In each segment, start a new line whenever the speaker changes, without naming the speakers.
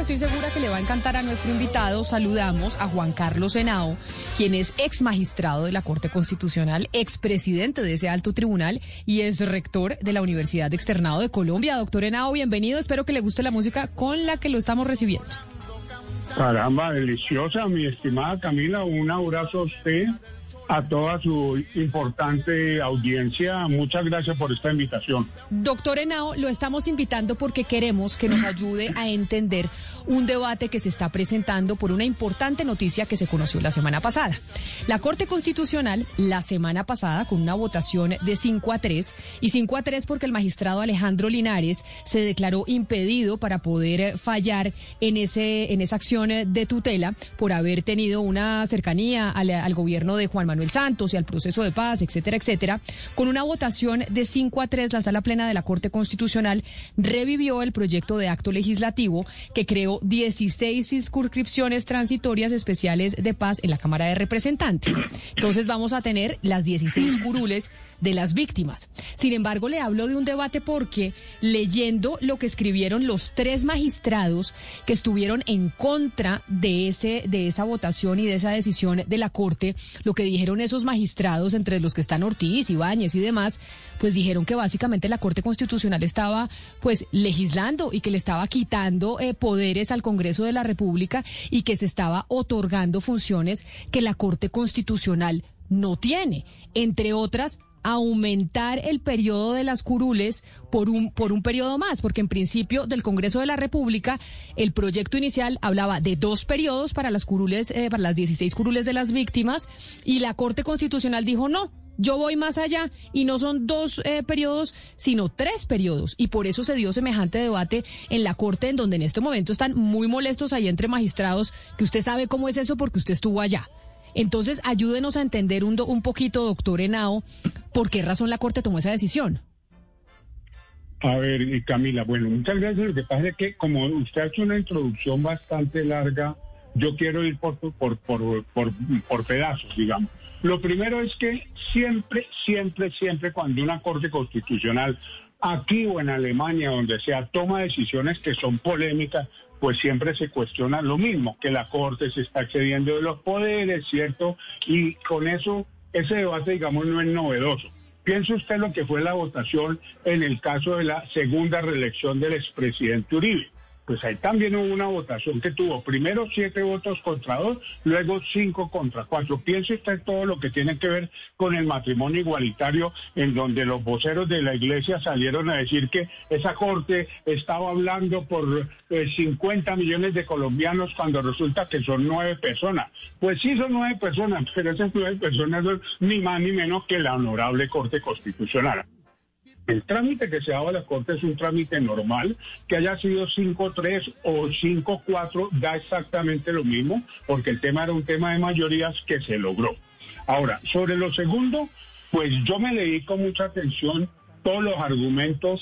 Estoy segura que le va a encantar a nuestro invitado, saludamos a Juan Carlos Henao, quien es ex magistrado de la Corte Constitucional, ex presidente de ese alto tribunal y es rector de la Universidad Externado de Colombia. Doctor Henao, bienvenido. Espero que le guste la música con la que lo estamos recibiendo.
Caramba, deliciosa, mi estimada Camila. Un abrazo a usted, a toda su importante audiencia. Muchas gracias por esta invitación.
Doctor Henao, lo estamos invitando porque queremos que nos ayude a entender un debate que se está presentando por una importante noticia que se conoció la semana pasada. La Corte Constitucional, la semana pasada, con una votación de 5 a 3, y 5 a 3 porque el magistrado Alejandro Linares se declaró impedido para poder fallar en, ese, en esa acción de tutela por haber tenido una cercanía al, al gobierno de Juan Manuel Santos y al proceso de paz, etcétera, etcétera. Con una votación de 5 a 3, la sala plena de la Corte Constitucional revivió el proyecto de acto legislativo que creó 16 circunscripciones transitorias especiales de paz en la Cámara de Representantes. Entonces vamos a tener las 16 curules de las víctimas. Sin embargo, le hablo de un debate porque leyendo lo que escribieron los tres magistrados que estuvieron en contra de ese de esa votación y de esa decisión de la Corte, lo que dijeron esos magistrados entre los que están Ortiz, Ibáñez y demás, pues dijeron que básicamente la Corte Constitucional estaba pues legislando y que le estaba quitando eh, poderes al Congreso de la República y que se estaba otorgando funciones que la Corte Constitucional no tiene, entre otras aumentar el periodo de las curules por un, por un periodo más, porque en principio del Congreso de la República el proyecto inicial hablaba de dos periodos para las curules, eh, para las 16 curules de las víctimas, y la Corte Constitucional dijo no. Yo voy más allá y no son dos eh, periodos, sino tres periodos. Y por eso se dio semejante debate en la Corte, en donde en este momento están muy molestos ahí entre magistrados, que usted sabe cómo es eso porque usted estuvo allá. Entonces, ayúdenos a entender un, un poquito, doctor Henao, por qué razón la Corte tomó esa decisión.
A ver, y Camila, bueno, muchas gracias. Lo que pasa es que como usted ha hecho una introducción bastante larga, yo quiero ir por, por, por, por pedazos, digamos. Lo primero es que siempre, siempre, siempre cuando una Corte Constitucional, aquí o en Alemania, donde sea, toma decisiones que son polémicas, pues siempre se cuestiona lo mismo, que la Corte se está excediendo de los poderes, ¿cierto? Y con eso, ese debate, digamos, no es novedoso. Piense usted lo que fue la votación en el caso de la segunda reelección del expresidente Uribe. Pues ahí también hubo una votación que tuvo primero siete votos contra dos, luego cinco contra cuatro. Piense usted todo lo que tiene que ver con el matrimonio igualitario, en donde los voceros de la iglesia salieron a decir que esa corte estaba hablando por eh, 50 millones de colombianos cuando resulta que son nueve personas. Pues sí son nueve personas, pero esas nueve personas son ni más ni menos que la honorable Corte Constitucional. El trámite que se daba a la Corte es un trámite normal, que haya sido 5-3 o 5-4 da exactamente lo mismo, porque el tema era un tema de mayorías que se logró. Ahora, sobre lo segundo, pues yo me leí con mucha atención todos los argumentos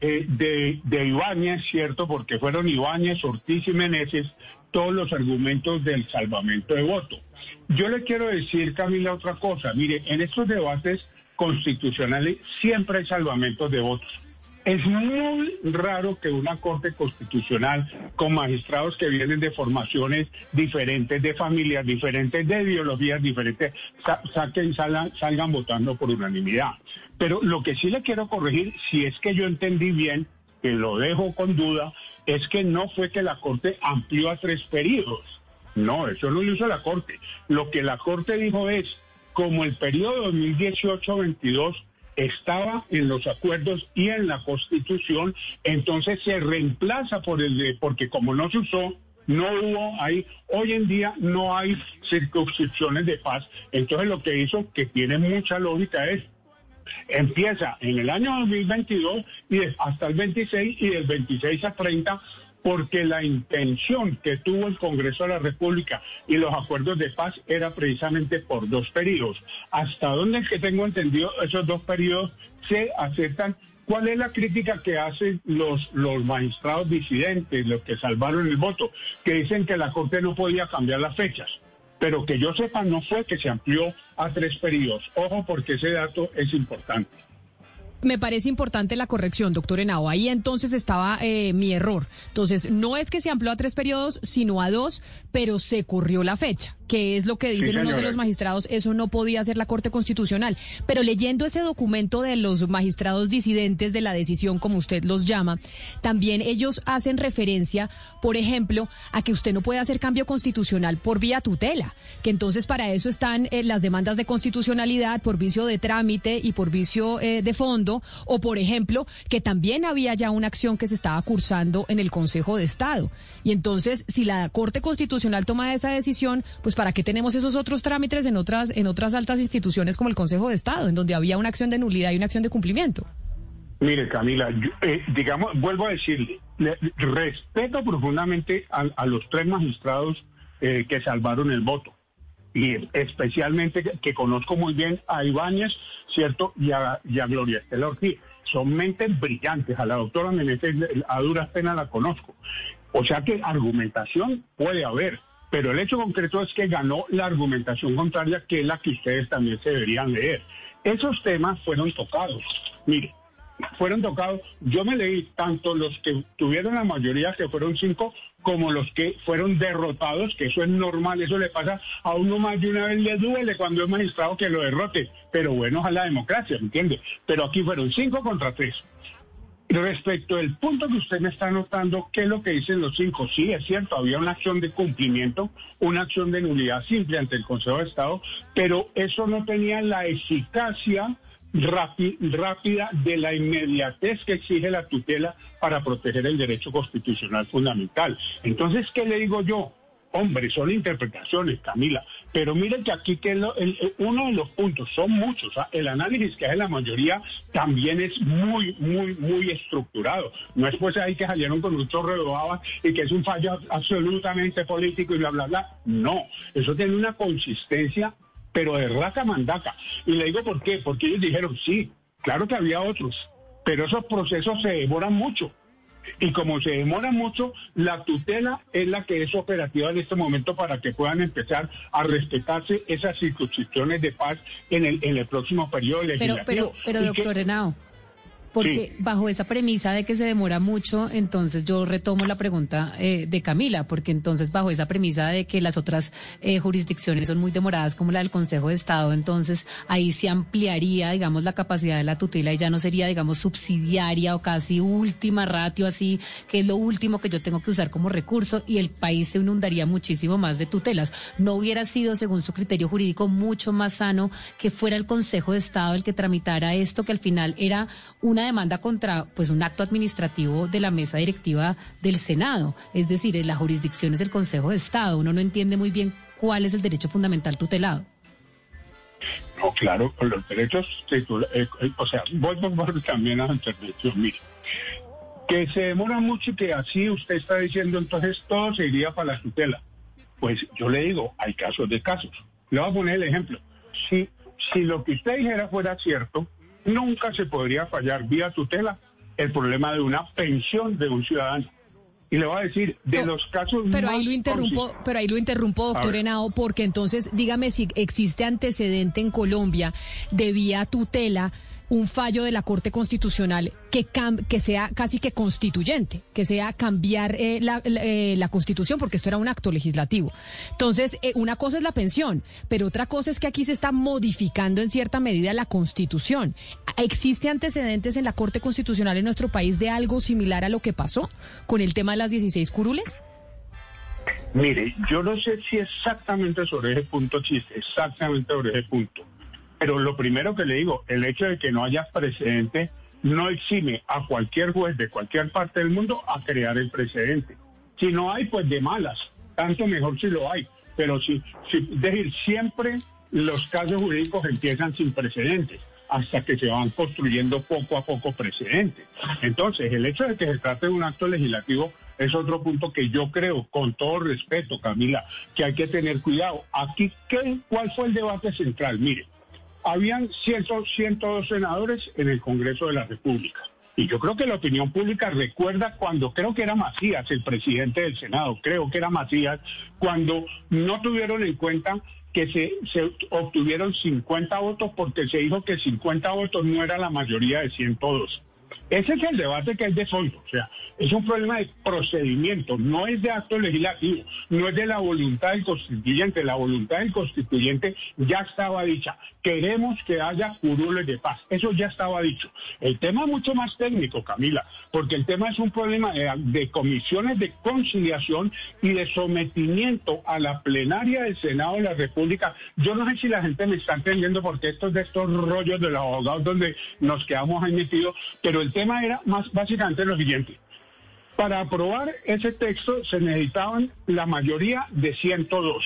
eh, de, de Ibáñez, ¿cierto? Porque fueron Ibáñez, Ortiz y Meneses todos los argumentos del salvamento de voto. Yo le quiero decir, Camila, otra cosa. Mire, en estos debates constitucionales siempre hay salvamentos de votos. Es muy raro que una corte constitucional con magistrados que vienen de formaciones diferentes, de familias diferentes, de ideologías diferentes, sa- saquen, salgan, salgan votando por unanimidad. Pero lo que sí le quiero corregir, si es que yo entendí bien, que lo dejo con duda, es que no fue que la corte amplió a tres periodos. No, eso no lo hizo la corte. Lo que la corte dijo es, como el periodo 2018-22 estaba en los acuerdos y en la constitución, entonces se reemplaza por el de, porque como no se usó, no hubo ahí, hoy en día no hay circunscripciones de paz. Entonces lo que hizo, que tiene mucha lógica, es empieza en el año 2022 y hasta el 26 y del 26 a 30 porque la intención que tuvo el Congreso de la República y los acuerdos de paz era precisamente por dos periodos. Hasta donde es que tengo entendido esos dos periodos se aceptan. ¿Cuál es la crítica que hacen los, los magistrados disidentes, los que salvaron el voto, que dicen que la Corte no podía cambiar las fechas? Pero que yo sepa, no fue que se amplió a tres periodos. Ojo, porque ese dato es importante.
Me parece importante la corrección, doctor Henao. Ahí entonces estaba eh, mi error. Entonces, no es que se amplió a tres periodos, sino a dos, pero se corrió la fecha que es lo que dicen unos de los magistrados, eso no podía ser la Corte Constitucional. Pero leyendo ese documento de los magistrados disidentes de la decisión, como usted los llama, también ellos hacen referencia, por ejemplo, a que usted no puede hacer cambio constitucional por vía tutela, que entonces para eso están eh, las demandas de constitucionalidad por vicio de trámite y por vicio eh, de fondo, o por ejemplo, que también había ya una acción que se estaba cursando en el Consejo de Estado. Y entonces, si la Corte Constitucional toma esa decisión, pues ¿para qué tenemos esos otros trámites en otras, en otras altas instituciones como el Consejo de Estado, en donde había una acción de nulidad y una acción de cumplimiento?
Mire, Camila, eh, digamos, vuelvo a decirle, respeto profundamente a, los tres magistrados eh, que salvaron el voto y especialmente que, conozco muy bien a Ibáñez, ¿cierto? Y a, Gloria Estela Ortiz. Son mentes brillantes. A la doctora Meneses a duras penas la conozco. O sea que argumentación puede haber. Pero el hecho concreto es que ganó la argumentación contraria, que es la que ustedes también se deberían leer. Esos temas fueron tocados. Mire, fueron tocados. Yo me leí tanto los que tuvieron la mayoría, que fueron cinco, como los que fueron derrotados, que eso es normal, eso le pasa a uno más de una vez, le duele cuando es magistrado que lo derrote. Pero bueno, a la democracia, ¿me entiende? Pero aquí fueron cinco contra tres. Respecto al punto que usted me está notando, ¿qué es lo que dicen los cinco? Sí, es cierto, había una acción de cumplimiento, una acción de nulidad simple ante el Consejo de Estado, pero eso no tenía la eficacia rápida de la inmediatez que exige la tutela para proteger el derecho constitucional fundamental. Entonces, ¿qué le digo yo? Hombre, son interpretaciones, Camila. Pero miren que aquí que uno de los puntos, son muchos, ¿ah? el análisis que hace la mayoría también es muy, muy, muy estructurado. No es pues ahí que salieron con un chorro de y que es un fallo absolutamente político y bla, bla, bla. No, eso tiene una consistencia, pero de raca mandaca. Y le digo por qué, porque ellos dijeron, sí, claro que había otros, pero esos procesos se demoran mucho. Y como se demora mucho, la tutela es la que es operativa en este momento para que puedan empezar a respetarse esas circunscripciones de paz en el, en el próximo periodo legislativo.
Pero, pero, pero doctor Henao, porque bajo esa premisa de que se demora mucho, entonces yo retomo la pregunta eh, de Camila, porque entonces bajo esa premisa de que las otras eh, jurisdicciones son muy demoradas, como la del Consejo de Estado, entonces ahí se ampliaría, digamos, la capacidad de la tutela y ya no sería, digamos, subsidiaria o casi última ratio, así, que es lo último que yo tengo que usar como recurso y el país se inundaría muchísimo más de tutelas. ¿No hubiera sido, según su criterio jurídico, mucho más sano que fuera el Consejo de Estado el que tramitara esto, que al final era una una demanda contra pues un acto administrativo de la mesa directiva del Senado. Es decir, la jurisdicción es el Consejo de Estado. Uno no entiende muy bien cuál es el derecho fundamental tutelado.
No, claro, los derechos, eh, eh, o sea, voy por también a la intervención, mire, que se demora mucho y que así usted está diciendo, entonces todo se iría para la tutela. Pues yo le digo, hay casos de casos. Le voy a poner el ejemplo. Si, si lo que usted dijera fuera cierto, nunca se podría fallar vía tutela el problema de una pensión de un ciudadano. Y le voy a decir, de los casos
pero ahí lo interrumpo, pero ahí lo interrumpo, doctor Henao, porque entonces dígame si existe antecedente en Colombia de vía tutela un fallo de la Corte Constitucional que, que sea casi que constituyente, que sea cambiar eh, eh, la, Constitución, porque esto era un acto legislativo. Entonces, eh, una cosa es la pensión, pero otra cosa es que aquí se está modificando en cierta medida la Constitución. ¿Existe antecedentes en la Corte Constitucional en nuestro país de algo similar a lo que pasó con el tema de las 16 curules?
Mire, yo no sé si exactamente sobre ese punto, chiste, exactamente sobre ese punto pero lo primero que le digo, el hecho de que no haya precedente no exime a cualquier juez de cualquier parte del mundo a crear el precedente. Si no hay, pues de malas. Tanto mejor si lo hay. Pero si, es decir, siempre los casos jurídicos empiezan sin precedentes hasta que se van construyendo poco a poco precedentes. Entonces, el hecho de que se trate de un acto legislativo es otro punto que yo creo, con todo respeto, Camila, que hay que tener cuidado. Aquí, ¿qué, ¿cuál fue el debate central? Mire, habían 100, 102 senadores en el Congreso de la República. Y yo creo que la opinión pública recuerda cuando creo que era Macías, el presidente del Senado, creo que era Macías, cuando no tuvieron en cuenta que se, se obtuvieron 50 votos porque se dijo que 50 votos no era la mayoría de 102. Ese es el debate que hay de fondo. O sea, es un problema de procedimiento, no es de acto legislativo, no es de la voluntad del constituyente. La voluntad del constituyente ya estaba dicha. Queremos que haya curules de paz. Eso ya estaba dicho. El tema es mucho más técnico, Camila, porque el tema es un problema de, comisiones de conciliación y de sometimiento a la plenaria del Senado de la República. Yo no sé si la gente me está entendiendo porque esto es de estos rollos de los abogados donde nos quedamos ahí metidos, pero el tema era más básicamente lo siguiente. Para aprobar ese texto se necesitaban la mayoría de 102.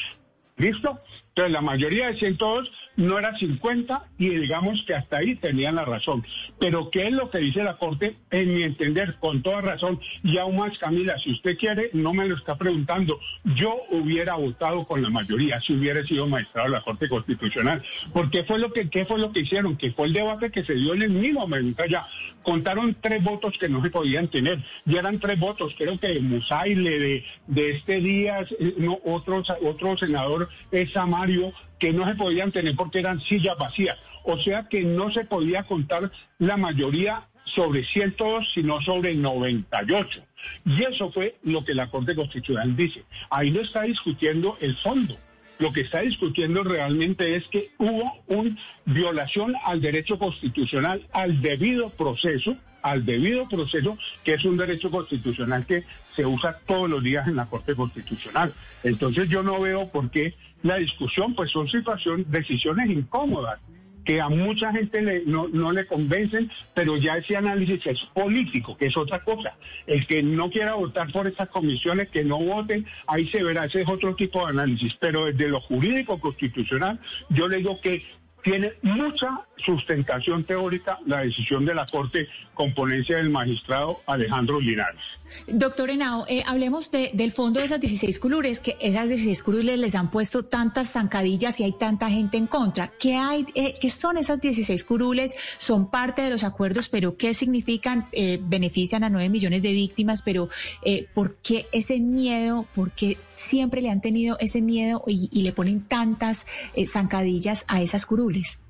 ¿Listo? Entonces la mayoría de 102 no era 50 y digamos que hasta ahí tenían la razón. Pero ¿qué es lo que dice la Corte? En mi entender, con toda razón, y aún más Camila, si usted quiere, no me lo está preguntando, yo hubiera votado con la mayoría si hubiera sido magistrado de la Corte Constitucional. Porque fue lo que, ¿qué fue lo que hicieron? Que fue el debate que se dio en el mismo momento ya. Contaron tres votos que no se podían tener. Y eran tres votos, creo que de Musaile, de, de este día, no, otro, otro senador es Que no se podían tener porque eran sillas vacías. O sea que no se podía contar la mayoría sobre 102, sino sobre 98. Y eso fue lo que la Corte Constitucional dice. Ahí no está discutiendo el fondo. Lo que está discutiendo realmente es que hubo una violación al derecho constitucional, al debido proceso, al debido proceso, que es un derecho constitucional que se usa todos los días en la Corte Constitucional. Entonces yo no veo por qué la discusión, pues son situaciones, decisiones incómodas que a mucha gente le, no, no, le convencen, pero ya ese análisis es político, que es otra cosa. El que no quiera votar por estas comisiones, que no voten, ahí se verá, ese es otro tipo de análisis. Pero desde lo jurídico constitucional, yo le digo que tiene mucha sustentación teórica la decisión de la Corte con ponencia del magistrado Alejandro Linares.
Doctor Henao, eh, hablemos de, del fondo de esas 16 curules, que esas 16 curules les han puesto tantas zancadillas y hay tanta gente en contra. ¿Qué, hay, eh, ¿qué son esas 16 curules? Son parte de los acuerdos, pero ¿qué significan? Eh, benefician a 9 millones de víctimas, pero eh, ¿por qué ese miedo? ¿Por qué siempre le han tenido ese miedo y, le ponen tantas eh, zancadillas a esas curules?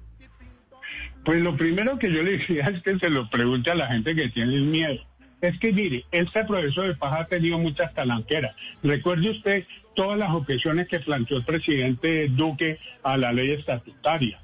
Pues lo primero que yo le decía es que se lo pregunte a la gente que tiene el miedo. Es que mire, este proceso de paz ha tenido muchas talanqueras. Recuerde usted todas las objeciones que planteó el presidente Duque a la ley estatutaria,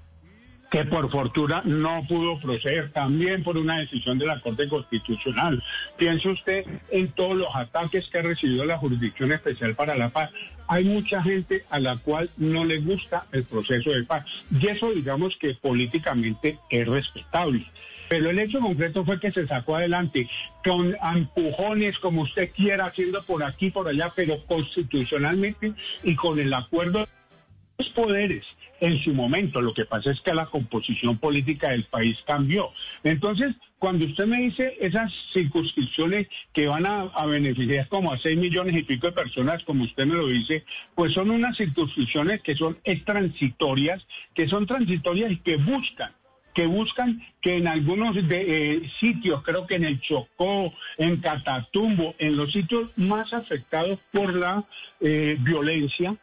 que por fortuna no pudo proceder, también por una decisión de la Corte Constitucional. Piense usted en todos los ataques que ha recibido la Jurisdicción Especial para la Paz hay mucha gente a la cual no le gusta el proceso de paz. Y eso digamos que políticamente es respetable. Pero el hecho concreto fue que se sacó adelante con empujones, como usted quiera, haciendo por aquí, por allá, pero constitucionalmente y con el acuerdo poderes en su momento. Lo que pasa es que la composición política del país cambió. Entonces, cuando usted me dice esas circunscripciones que van a, a, beneficiar como a 6 millones y pico de personas, como usted me lo dice, pues son unas circunscripciones que son transitorias, que son transitorias y que buscan que buscan que en algunos de, eh, sitios, creo que en el Chocó, en Catatumbo, en los sitios más afectados por la eh, violencia,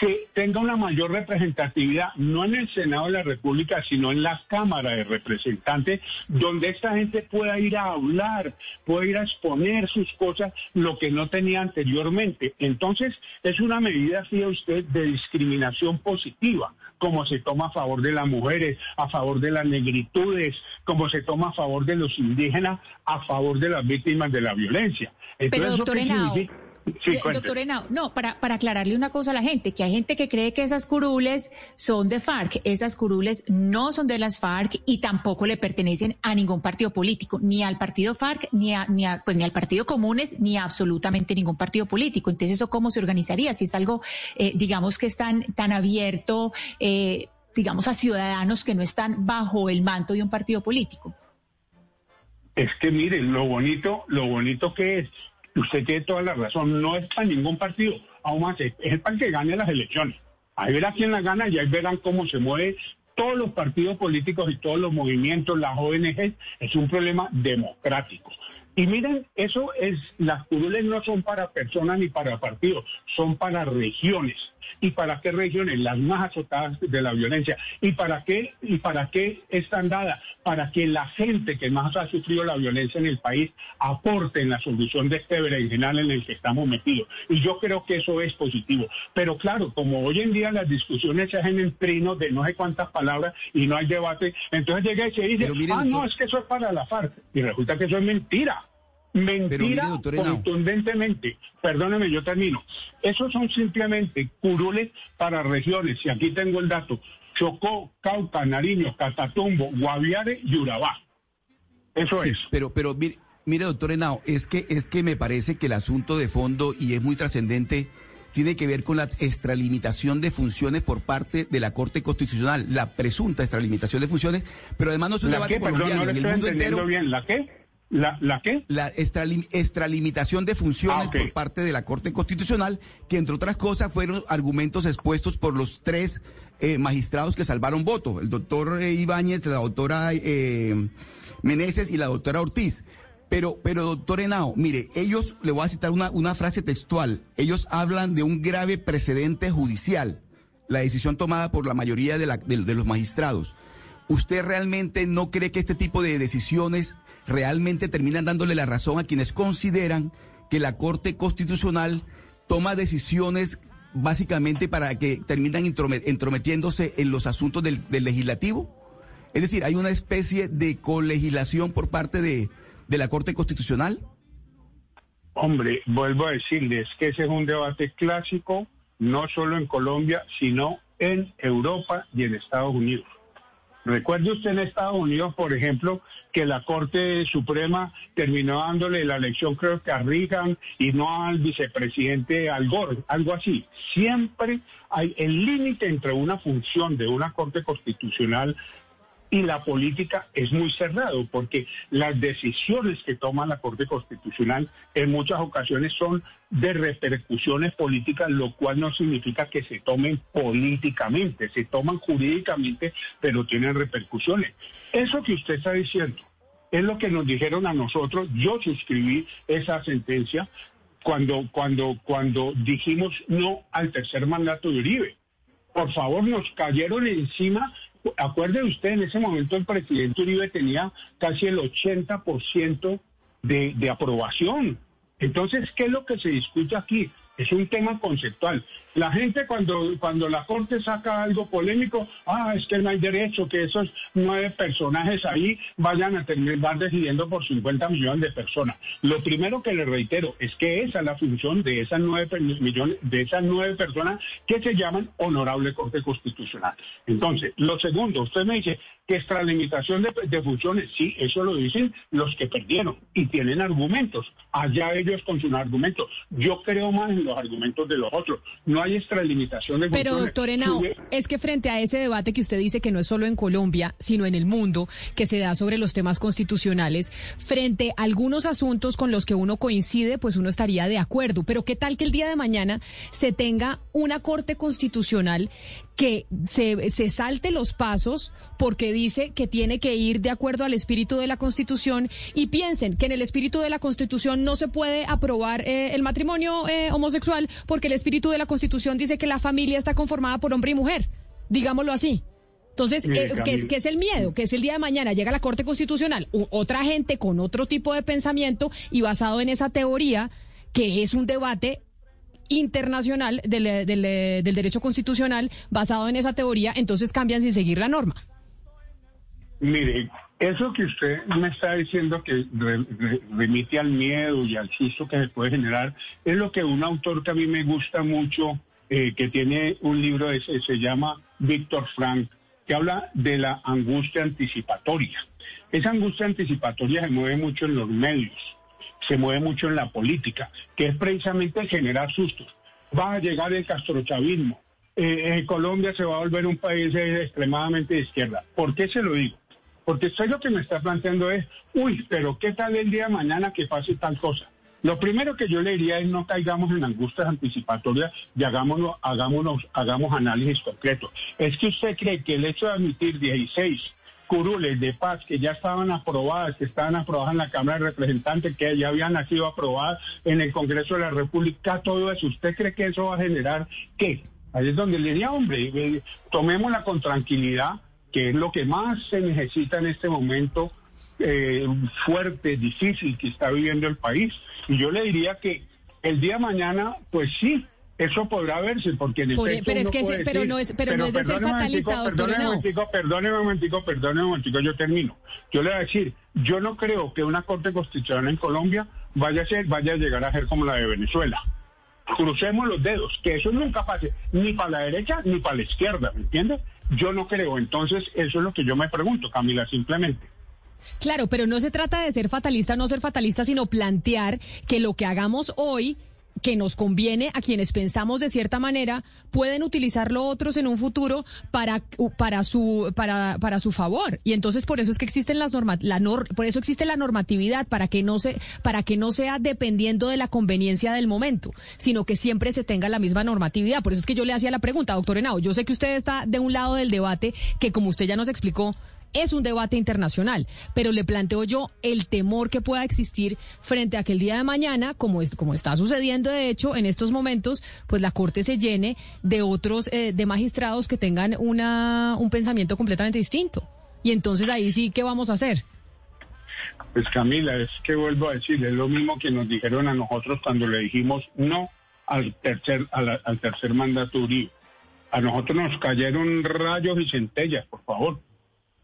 se tenga una mayor representatividad, no en el Senado de la República, sino en la Cámara de Representantes, donde esta gente pueda ir a hablar, pueda ir a exponer sus cosas, lo que no tenía anteriormente. Entonces, es una medida, fíjate usted, de discriminación positiva, como se toma a favor de las mujeres, a favor de las negritudes, como se toma a favor de los indígenas, a favor de las víctimas de la violencia.
Entonces, Pero, doctor Henao,
Sí,
Eh. Doctor Henao, no, para, para aclararle una cosa a la gente, que hay gente que cree que esas curules son de FARC. Esas curules no son de las FARC y tampoco le pertenecen a ningún partido político, ni al partido FARC, ni a, ni a- pues, ni al partido Comunes, ni a absolutamente ningún partido político. Entonces, ¿eso cómo se organizaría? Si es algo, eh, digamos, que es tan, tan abierto, eh, digamos, a ciudadanos que no están bajo el manto de un partido político.
Es que miren, lo bonito, lo bonito que es, usted tiene toda la razón, no es para ningún partido, aún más es, es para que gane las elecciones. Ahí verá quién la gana y ahí verán cómo se mueve todos los partidos políticos y todos los movimientos, las ONG, es un problema democrático. Y miren, eso es, las curules no son para personas ni para partidos, son para regiones. ¿Y para qué regiones? Las más azotadas de la violencia. ¿Y para qué? ¿Y para qué están dadas? Para que la gente que más ha sufrido la violencia en el país aporte en la solución de este berenjenal en el que estamos metidos. Y yo creo que eso es positivo. Pero claro, como hoy en día las discusiones se hacen en trinos de no sé cuántas palabras y no hay debate, entonces llega y se dice, ah, no, es que eso es para la FARC. Y resulta que eso es mentira. Mentira
mire,
contundentemente. Perdóneme, yo termino. Esos son simplemente curules para regiones. Y aquí tengo el dato. Chocó, Cauca, Nariño, Catatumbo, Guaviare y Urabá. Eso
Sí,
es.
pero, pero mire, mire, doctor Henao, es que, es que me parece que el asunto de fondo, y es muy trascendente, tiene que ver con la extralimitación de funciones por parte de la Corte Constitucional, la presunta extralimitación de funciones, pero además no es un
¿La
debate colombiano,
no
en el mundo entero.
bien. ¿La qué? ¿La, ¿La qué?
la extralim- extralimitación de funciones
Ah,
por parte de la Corte Constitucional, que entre otras cosas fueron argumentos expuestos por los tres eh, magistrados que salvaron voto, el doctor eh, Ibáñez, la doctora eh, Meneses y la doctora Ortiz. Pero, pero doctor Henao, mire, ellos, le voy a citar una, una frase textual, ellos hablan de un grave precedente judicial, la decisión tomada por la mayoría de, la- de- de los magistrados. ¿Usted realmente no cree que este tipo de decisiones realmente terminan dándole la razón a quienes consideran que la Corte Constitucional toma decisiones básicamente para que terminan entrometiéndose en los asuntos del, del legislativo? Es decir, hay una especie de colegislación por parte de, de la Corte Constitucional.
Hombre, vuelvo a decirles que ese es un debate clásico, no solo en Colombia, sino en Europa y en Estados Unidos. Recuerde usted en Estados Unidos, por ejemplo, que la Corte Suprema terminó dándole la elección, creo que a Reagan y no al vicepresidente Al Gore, algo así. Siempre hay el límite entre una función de una Corte Constitucional y la política es muy cerrado porque las decisiones que toma la Corte Constitucional en muchas ocasiones son de repercusiones políticas, lo cual no significa que se tomen políticamente, se toman jurídicamente, pero tienen repercusiones. Eso que usted está diciendo es lo que nos dijeron a nosotros. Yo suscribí esa sentencia cuando, cuando, cuando dijimos no al tercer mandato de Uribe por favor, nos cayeron encima. Acuerde usted, en ese momento el presidente Uribe tenía casi el 80% de, de aprobación. Entonces, ¿qué es lo que se discute aquí? Es un tema conceptual. La gente cuando, cuando la Corte saca algo polémico, ah, es que no hay derecho que esos nueve personajes ahí vayan a terminar decidiendo por 50 millones de personas. Lo primero que le reitero es que esa es la función de esas nueve millones, de esas nueve personas que se llaman honorable Corte Constitucional. Entonces, lo segundo, usted me dice que extralimitación de, de funciones, sí, eso lo dicen los que perdieron y tienen argumentos. Allá ellos con sus argumentos. Yo creo más en los argumentos de los otros. No hay extralimitación de
Pero doctor Henao, es que frente a ese debate que usted dice que no es solo en Colombia, sino en el mundo, que se da sobre los temas constitucionales, frente a algunos asuntos con los que uno coincide, pues uno estaría de acuerdo. Pero ¿qué tal que el día de mañana se tenga una Corte Constitucional que se, se salte los pasos porque dice que tiene que ir de acuerdo al espíritu de la Constitución y piensen que en el espíritu de la Constitución no se puede aprobar eh, el matrimonio eh, homosexual porque el espíritu de la Constitución dice que la familia está conformada por hombre y mujer, digámoslo así. Entonces, eh, ¿qué, es, el miedo? Que es el día de mañana llega la Corte Constitucional, u- otra gente con otro tipo de pensamiento y basado en esa teoría que es un debate internacional del, eh, eh, del derecho constitucional basado en esa teoría, entonces cambian sin seguir la norma.
Mire, Eso que usted me está diciendo que re- re- remite al miedo y al susto que se puede generar, es lo que un autor que a mí me gusta mucho, eh, que tiene un libro, ese, se llama Víctor Frank, que habla de la angustia anticipatoria. Esa angustia anticipatoria se mueve mucho en los medios, se mueve mucho en la política, que es precisamente generar sustos. Va a llegar el castrochavismo. Eh, eh, Colombia se va a volver un país eh, extremadamente de izquierda. ¿Por qué se lo digo? Porque usted lo que me está planteando es, uy, pero ¿qué tal el día de mañana que pase tal cosa? Lo primero que yo le diría es no caigamos en angustias anticipatorias y hagámonos, hagámonos, hagamos análisis concretos. Es que usted cree que el hecho de admitir 16 curules de paz que ya estaban aprobadas, que estaban aprobadas en la Cámara de Representantes, que ya habían sido aprobadas en el Congreso de la República, todo eso, ¿usted cree que eso va a generar qué? Ahí es donde le diría, hombre, eh, tomémosla con tranquilidad, que es lo que más se necesita en este momento eh, fuerte, difícil que está viviendo el país. Y yo le diría que el día de mañana, pues sí, eso podrá verse, porque en
Por-
efecto
pero es que
puede
ese- pero
decir,
no es- pero no es de ser fatalista, doctor
Perdóneme un momentico, perdóneme un momentico, perdóneme un momentico, yo termino. Yo le voy a decir, yo no creo que una Corte Constitucional en Colombia vaya a ser, vaya a llegar a ser como la de Venezuela. Crucemos los dedos, que eso nunca pase, ni para la derecha ni para la izquierda, ¿me entiendes? Yo no creo, entonces eso es lo que yo me pregunto, Camila, simplemente.
Claro, pero no se trata de ser fatalista no ser fatalista, sino plantear que lo que hagamos hoy que nos conviene a quienes pensamos de cierta manera pueden utilizarlo otros en un futuro para para su para para su favor. Y entonces por eso es que existen las normas la nor- por eso existe la normatividad para que no se para que no sea dependiendo de la conveniencia del momento sino que siempre se tenga la misma normatividad. Por eso es que yo le hacía la pregunta doctor Henao yo sé que usted está de un lado del debate que como usted ya nos explicó es un debate internacional, pero le planteo yo el temor que pueda existir frente a que el día de mañana, como, es, como está sucediendo de hecho en estos momentos, pues la Corte se llene de otros, eh, de magistrados que tengan una, un pensamiento completamente distinto. Y entonces ahí sí, ¿qué vamos a hacer?
Pues Camila, es que vuelvo a decir, es lo mismo que nos dijeron a nosotros cuando le dijimos no al tercer, a la- al tercer mandato Uribe. A nosotros nos cayeron rayos y centellas, por favor,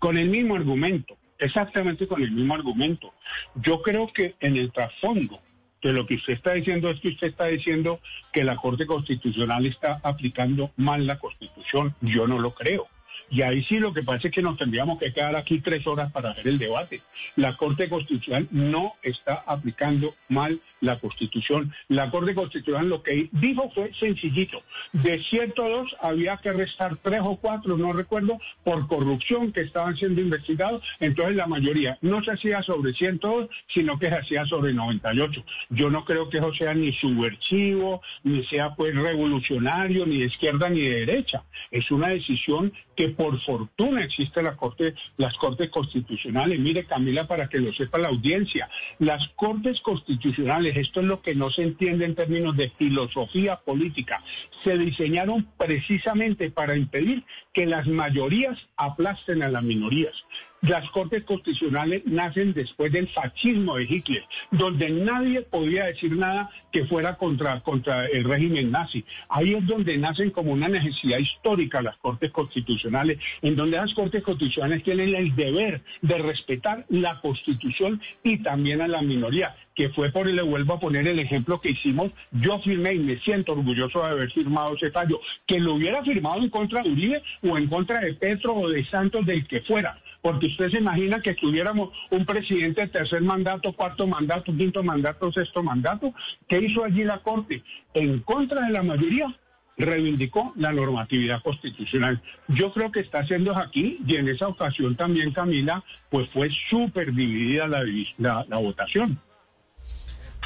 con el mismo argumento, exactamente con el mismo argumento. Yo creo que en el trasfondo de lo que usted está diciendo es que usted está diciendo que la Corte Constitucional está aplicando mal la Constitución. Yo no lo creo. Y ahí sí lo que pasa es que nos tendríamos que quedar aquí tres horas para hacer el debate. La Corte Constitucional no está aplicando mal la Constitución. La Corte Constitucional lo que dijo fue sencillito. De 102 había que restar tres o cuatro, no recuerdo, por corrupción que estaban siendo investigados. Entonces la mayoría no se hacía sobre 102, sino que se hacía sobre 98. Yo no creo que eso sea ni subversivo, ni sea pues revolucionario, ni de izquierda ni de derecha. Es una decisión que por fortuna existe la corte, las cortes constitucionales. Mire, Camila, para que lo sepa la audiencia, las cortes constitucionales, esto es lo que no se entiende en términos de filosofía política, se diseñaron precisamente para impedir que las mayorías aplasten a las minorías. Las cortes constitucionales nacen después del fascismo de Hitler, donde nadie podía decir nada que fuera contra, contra el régimen nazi. Ahí es donde nacen como una necesidad histórica las cortes constitucionales, en donde las cortes constitucionales tienen el deber de respetar la constitución y también a la minoría, que fue por, le vuelvo a poner el ejemplo que hicimos, yo firmé y me siento orgulloso de haber firmado ese fallo, que lo hubiera firmado en contra de Uribe o en contra de Petro o de Santos, del que fuera porque usted se imagina que tuviéramos un presidente de tercer mandato, cuarto mandato, quinto mandato, sexto mandato. ¿Qué hizo allí la Corte? En contra de la mayoría, reivindicó la normatividad constitucional. Yo creo que está haciendo aquí, y en esa ocasión también, Camila, pues fue súper dividida la, la, la votación.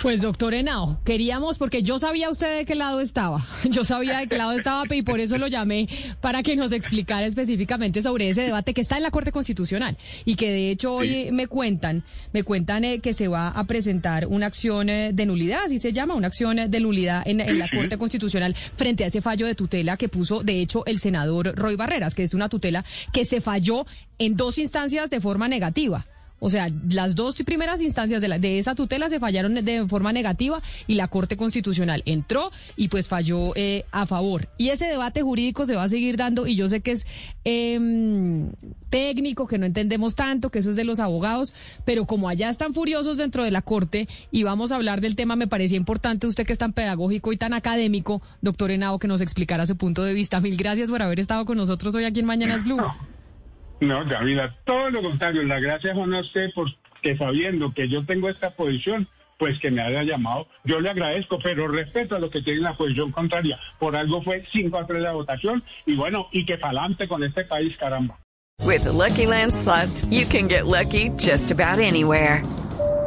Pues doctor Henao, queríamos, porque yo sabía usted de qué lado estaba, yo sabía de qué lado estaba y por eso lo llamé para que nos explicara específicamente sobre ese debate que está en la Corte Constitucional y que de hecho hoy me cuentan, me cuentan eh, que se va a presentar una acción eh, de nulidad, así se llama, una acción eh, de nulidad en, en la Corte Constitucional frente a ese fallo de tutela que puso de hecho el senador Roy Barreras, que es una tutela que se falló en dos instancias de forma negativa. O sea, las dos primeras instancias de, la, de esa tutela se fallaron de forma negativa y la Corte Constitucional entró y pues falló eh, a favor. Y ese debate jurídico se va a seguir dando y yo sé que es eh, técnico, que no entendemos tanto, que eso es de los abogados, pero como allá están furiosos dentro de la Corte y vamos a hablar del tema, me parecía importante usted que es tan pedagógico y tan académico, doctor Henao, que nos explicara su punto de vista. Mil gracias por haber estado con nosotros hoy aquí en Mañanas Blue.
No, Camila, todo lo contrario. La gracias a usted porque sabiendo que yo tengo esta posición, pues que me haya llamado. Yo le agradezco, pero respeto a lo que tiene la posición contraria. Por algo fue 5 a 3 la votación y bueno, y que pa'lante con este país, caramba.
With the Lucky Land slots, you can get lucky just about anywhere.